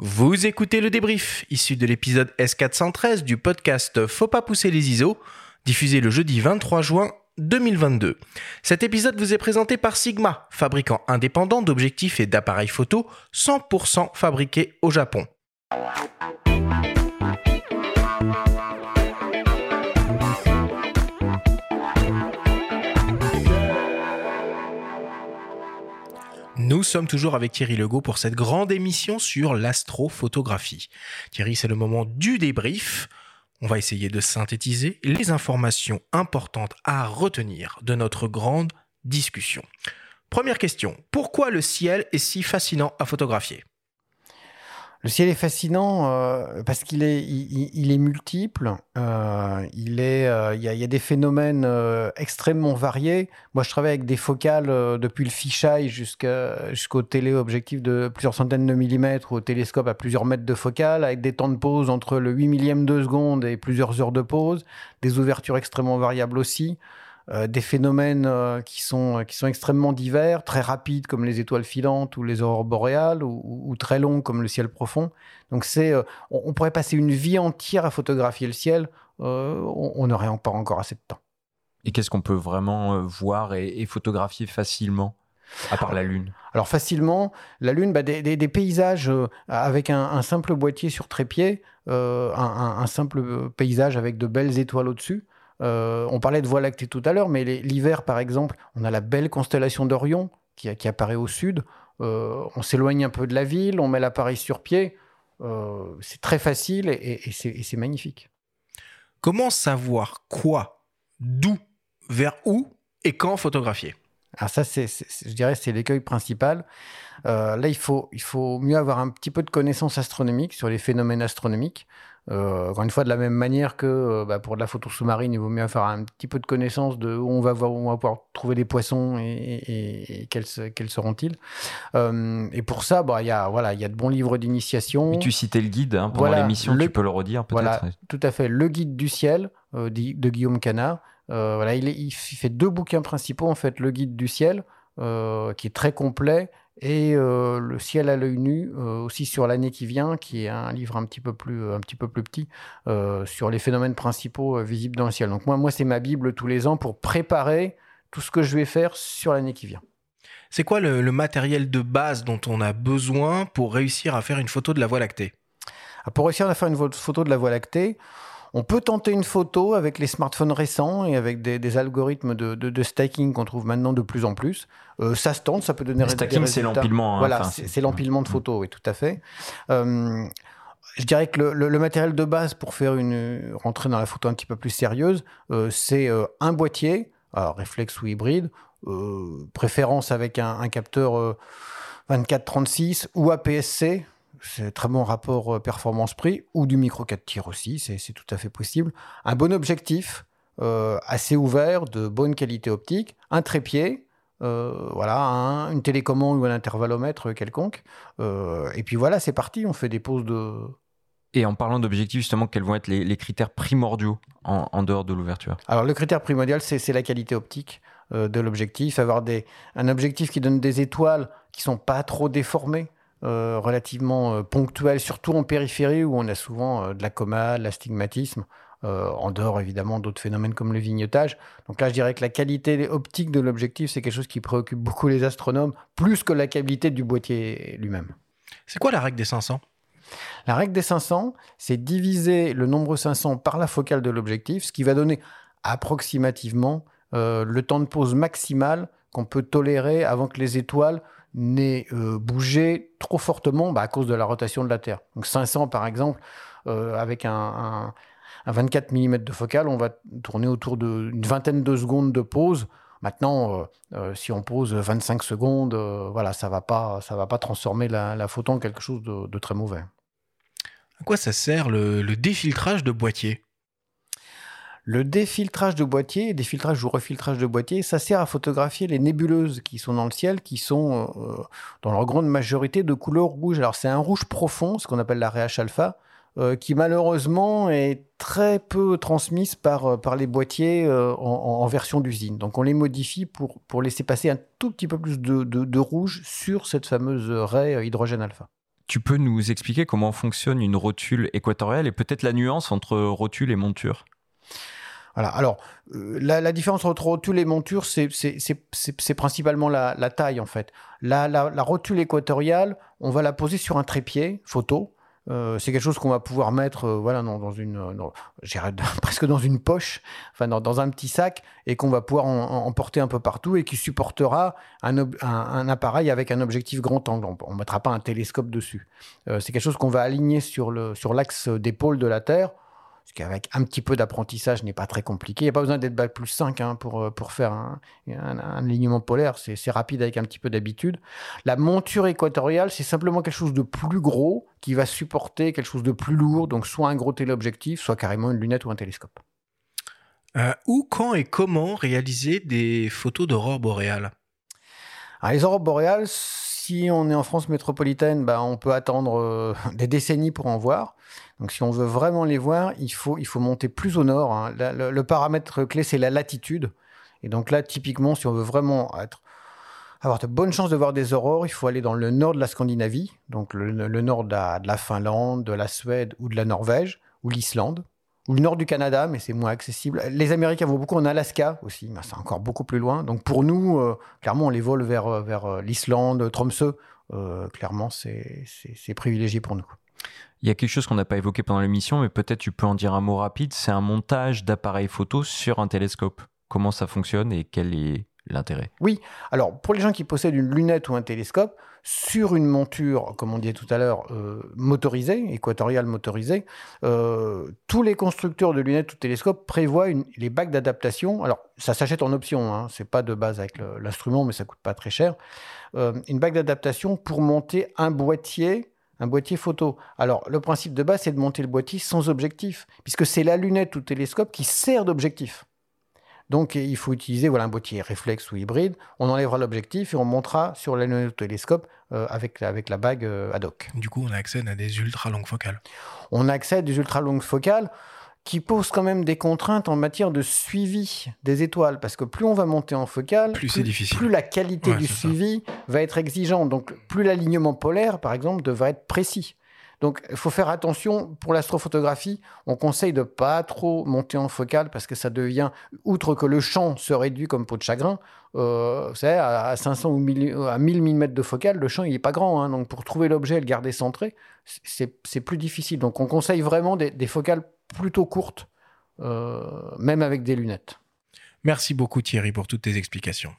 Vous écoutez le débrief, issu de l'épisode S413 du podcast Faut pas pousser les ISO, diffusé le jeudi 23 juin 2022. Cet épisode vous est présenté par Sigma, fabricant indépendant d'objectifs et d'appareils photo 100% fabriqués au Japon. Nous sommes toujours avec Thierry Legault pour cette grande émission sur l'astrophotographie. Thierry, c'est le moment du débrief. On va essayer de synthétiser les informations importantes à retenir de notre grande discussion. Première question, pourquoi le ciel est si fascinant à photographier? Le ciel est fascinant euh, parce qu'il est, il, est multiple. Euh, il est, euh, il, y a, il, y a, des phénomènes extrêmement variés. Moi, je travaille avec des focales depuis le fisheye jusqu'à, jusqu'au téléobjectif de plusieurs centaines de millimètres, au télescope à plusieurs mètres de focale, avec des temps de pause entre le 8 millième de seconde et plusieurs heures de pause, des ouvertures extrêmement variables aussi. Euh, des phénomènes euh, qui, sont, qui sont extrêmement divers, très rapides comme les étoiles filantes ou les aurores boréales, ou, très longs comme le ciel profond. Donc c'est, euh, on, pourrait passer une vie entière à photographier le ciel, on n'aurait pas encore assez de temps. Et qu'est-ce qu'on peut vraiment voir et, photographier facilement à part la Lune? Alors facilement, la Lune, bah, des, paysages avec un, simple boîtier sur trépied, un, simple paysage avec de belles étoiles au-dessus. Euh, on parlait de Voie lactée tout à l'heure, mais l'hiver, par exemple, on a la belle constellation d'Orion qui, apparaît au sud. Euh, on s'éloigne un peu de la ville, on met l'appareil sur pied. Euh, c'est très facile et, c'est magnifique. Comment savoir quoi, d'où, vers où et quand photographier? Alors ça, c'est, je dirais, c'est l'écueil principal. là, il faut, il faut mieux avoir un petit peu de connaissances astronomiques sur les phénomènes astronomiques. Euh, encore une fois, de la même manière que euh, bah, pour de la photo sous-marine, il vaut mieux faire un petit peu de connaissance de où on va voir, où on va pouvoir trouver des poissons et, quels, seront-ils. Euh, et pour ça, bah, il y a voilà, il y a de bons livres d'initiation. tu citais le guide hein, pendant l'émission, tu peux le redire peut-être. Voilà, tout à fait. Le guide du ciel de, Guillaume Canard. Voilà, il, il, fait deux bouquins principaux en fait, le guide du ciel. qui est très complet et euh, Le ciel à l'œil nu, euh, aussi sur l'année qui vient, qui est un livre un petit peu plus, un petit peu plus petit, euh, sur les phénomènes principaux visibles dans le ciel. Donc moi, moi c'est ma Bible tous les ans pour préparer tout ce que je vais faire sur l'année qui vient. C'est quoi le, matériel de base dont on a besoin pour réussir à faire une photo de la Voie lactée? Ah, Pour réussir à faire une photo de la Voie lactée, on peut tenter une photo avec les smartphones récents et avec des, algorithmes de, de, stacking qu'on trouve maintenant de plus en plus. Euh, ça se tente, ça peut donner le stacking, c'est l'empilement. Hein, voilà, c'est l'empilement de photos, oui, tout à fait. Euh, je dirais que le, matériel de base pour faire une rentrer dans la photo un petit peu plus sérieuse, euh, c'est un boîtier, alors réflexe ou hybride, préférence avec un, un capteur 24-36 ou APS-C c'est très bon rapport euh, performance-prix, ou du micro 4 tirs aussi, c'est tout à fait possible. Un bon objectif, euh, assez ouvert, de bonne qualité optique, un trépied, euh, voilà, une télécommande ou un intervallomètre quelconque. et puis voilà, c'est parti, on fait des pauses de... Et en parlant d'objectifs, justement, quels vont être les, critères primordiaux en, dehors de l'ouverture? Alors le critère primordial, c'est la qualité optique de l'objectif, avoir des, un objectif qui donne des étoiles qui sont pas trop déformées. Euh, relativement euh, ponctuel, surtout en périphérie où on a souvent euh, de la coma, de l'astigmatisme, en dehors évidemment d'autres phénomènes comme le vignotage. Donc là, je dirais que la qualité optique de l'objectif, c'est quelque chose qui préoccupe beaucoup les astronomes, plus que la qualité du boîtier lui-même. C'est quoi la règle des 500 La règle des 500, c'est diviser le nombre 500 par la focale de l'objectif, ce qui va donner approximativement le temps de pause maximal qu'on peut tolérer avant que les étoiles n'ait euh, bougé trop fortement bah, à cause de la rotation de la Terre. Donc 500 par exemple, euh, avec un, 24 mm de focale, on va tourner autour d'une vingtaine de secondes de pause. Maintenant, euh, si on pose 25 secondes, voilà, ça va pas, ça va pas transformer la, photo en quelque chose de, très mauvais. À quoi ça sert le défiltrage de boîtier le défiltrage de boîtier, défiltrage ou refiltrage de boîtier, ça sert à photographier les nébuleuses qui sont dans le ciel, qui sont euh, dans leur grande majorité de couleur rouge. Alors c'est un rouge profond, ce qu'on appelle la RH alpha, euh, qui malheureusement est très peu transmise par, euh, par les boîtiers en, version d'usine. Donc on les modifie pour, pour laisser passer un tout petit peu plus de, de rouge sur cette fameuse raie hydrogène alpha. Tu peux nous expliquer comment fonctionne une rotule équatoriale et peut-être la nuance entre rotule et monture? Alors, euh, la, différence entre rotule et monture, c'est principalement la, taille, en fait. La, rotule équatoriale, on va la poser sur un trépied photo. Euh, c'est quelque chose qu'on va pouvoir mettre euh, voilà, dans, une, presque dans une poche, enfin dans, un petit sac, et qu'on va pouvoir emporter un peu partout et qui supportera un, un, appareil avec un objectif grand angle. On ne mettra pas un télescope dessus. c'est quelque chose qu'on va aligner sur l'axe sur d'épaule de la Terre ce qui avec un petit peu d'apprentissage n'est pas très compliqué. Il n'y a pas besoin d'être bac plus 5 hein, pour, euh, pour faire un, alignement polaire, c'est rapide avec un petit peu d'habitude. La monture équatoriale, c'est simplement quelque chose de plus gros qui va supporter quelque chose de plus lourd, donc soit un gros téléobjectif, soit carrément une lunette ou un télescope. Euh, où, quand et comment réaliser des photos d'aurore boréale? Les aurores boréales, si on est en France métropolitaine, bah, on peut attendre euh, des décennies pour en voir. Donc si on veut vraiment les voir, il faut, il faut monter plus au nord. Hein. le, paramètre clé, c'est la latitude. Et donc là, typiquement, si on veut vraiment être, avoir de bonnes chances de voir des aurores, il faut aller dans le nord de la Scandinavie, donc le, nord de la, Finlande, de la Suède ou de la Norvège, ou l'Islande, ou le nord du Canada, mais c'est moins accessible. Les Américains vont beaucoup en Alaska aussi, mais c'est encore beaucoup plus loin. Donc pour nous, euh, clairement, on les vole vers, euh, vers euh, l'Islande, Tromsø. clairement, c'est privilégié pour nous. Il y a quelque chose qu'on n'a pas évoqué pendant l'émission, mais peut-être tu peux en dire un mot rapide. C'est un montage d'appareils photo sur un télescope. Comment ça fonctionne et quel est l'intérêt? Oui, alors pour les gens qui possèdent une lunette ou un télescope, sur une monture, comme on disait tout à l'heure, euh, motorisée, équatoriale motorisée, euh, tous les constructeurs de lunettes ou télescopes prévoient les bacs d'adaptation. Alors, ça s'achète en option, hein, c'est pas de base avec l'instrument, mais ça coûte pas très cher. Euh, une bac d'adaptation pour monter un boîtier un boîtier photo. Alors, le principe de base, c'est de monter le boîtier sans objectif, puisque c'est la lunette ou télescope qui sert d'objectif. Donc, il faut utiliser voilà, un boîtier réflexe ou hybride. On enlèvera l'objectif et on montera sur la lunette ou télescope euh, avec, avec la bague euh, ad hoc. Du coup, on a accès à des ultra longues focales. On a accès à des ultra longues focales qui pose quand même des contraintes en matière de suivi des étoiles, parce que plus on va monter en focale, plus, c'est difficile. plus la qualité du suivi va être exigeante. Donc plus l'alignement polaire, par exemple, devrait être précis. Donc il faut faire attention pour l'astrophotographie. On conseille de pas trop monter en focale parce que ça devient, outre que le champ se réduit comme peau de chagrin, euh, vous savez, à 500 ou 1000, à 1000 mm de focale, le champ il est pas grand. Hein. donc pour trouver l'objet et le garder centré, c'est plus difficile. Donc on conseille vraiment des, des focales plutôt courte, euh, même avec des lunettes. Merci beaucoup Thierry pour toutes tes explications.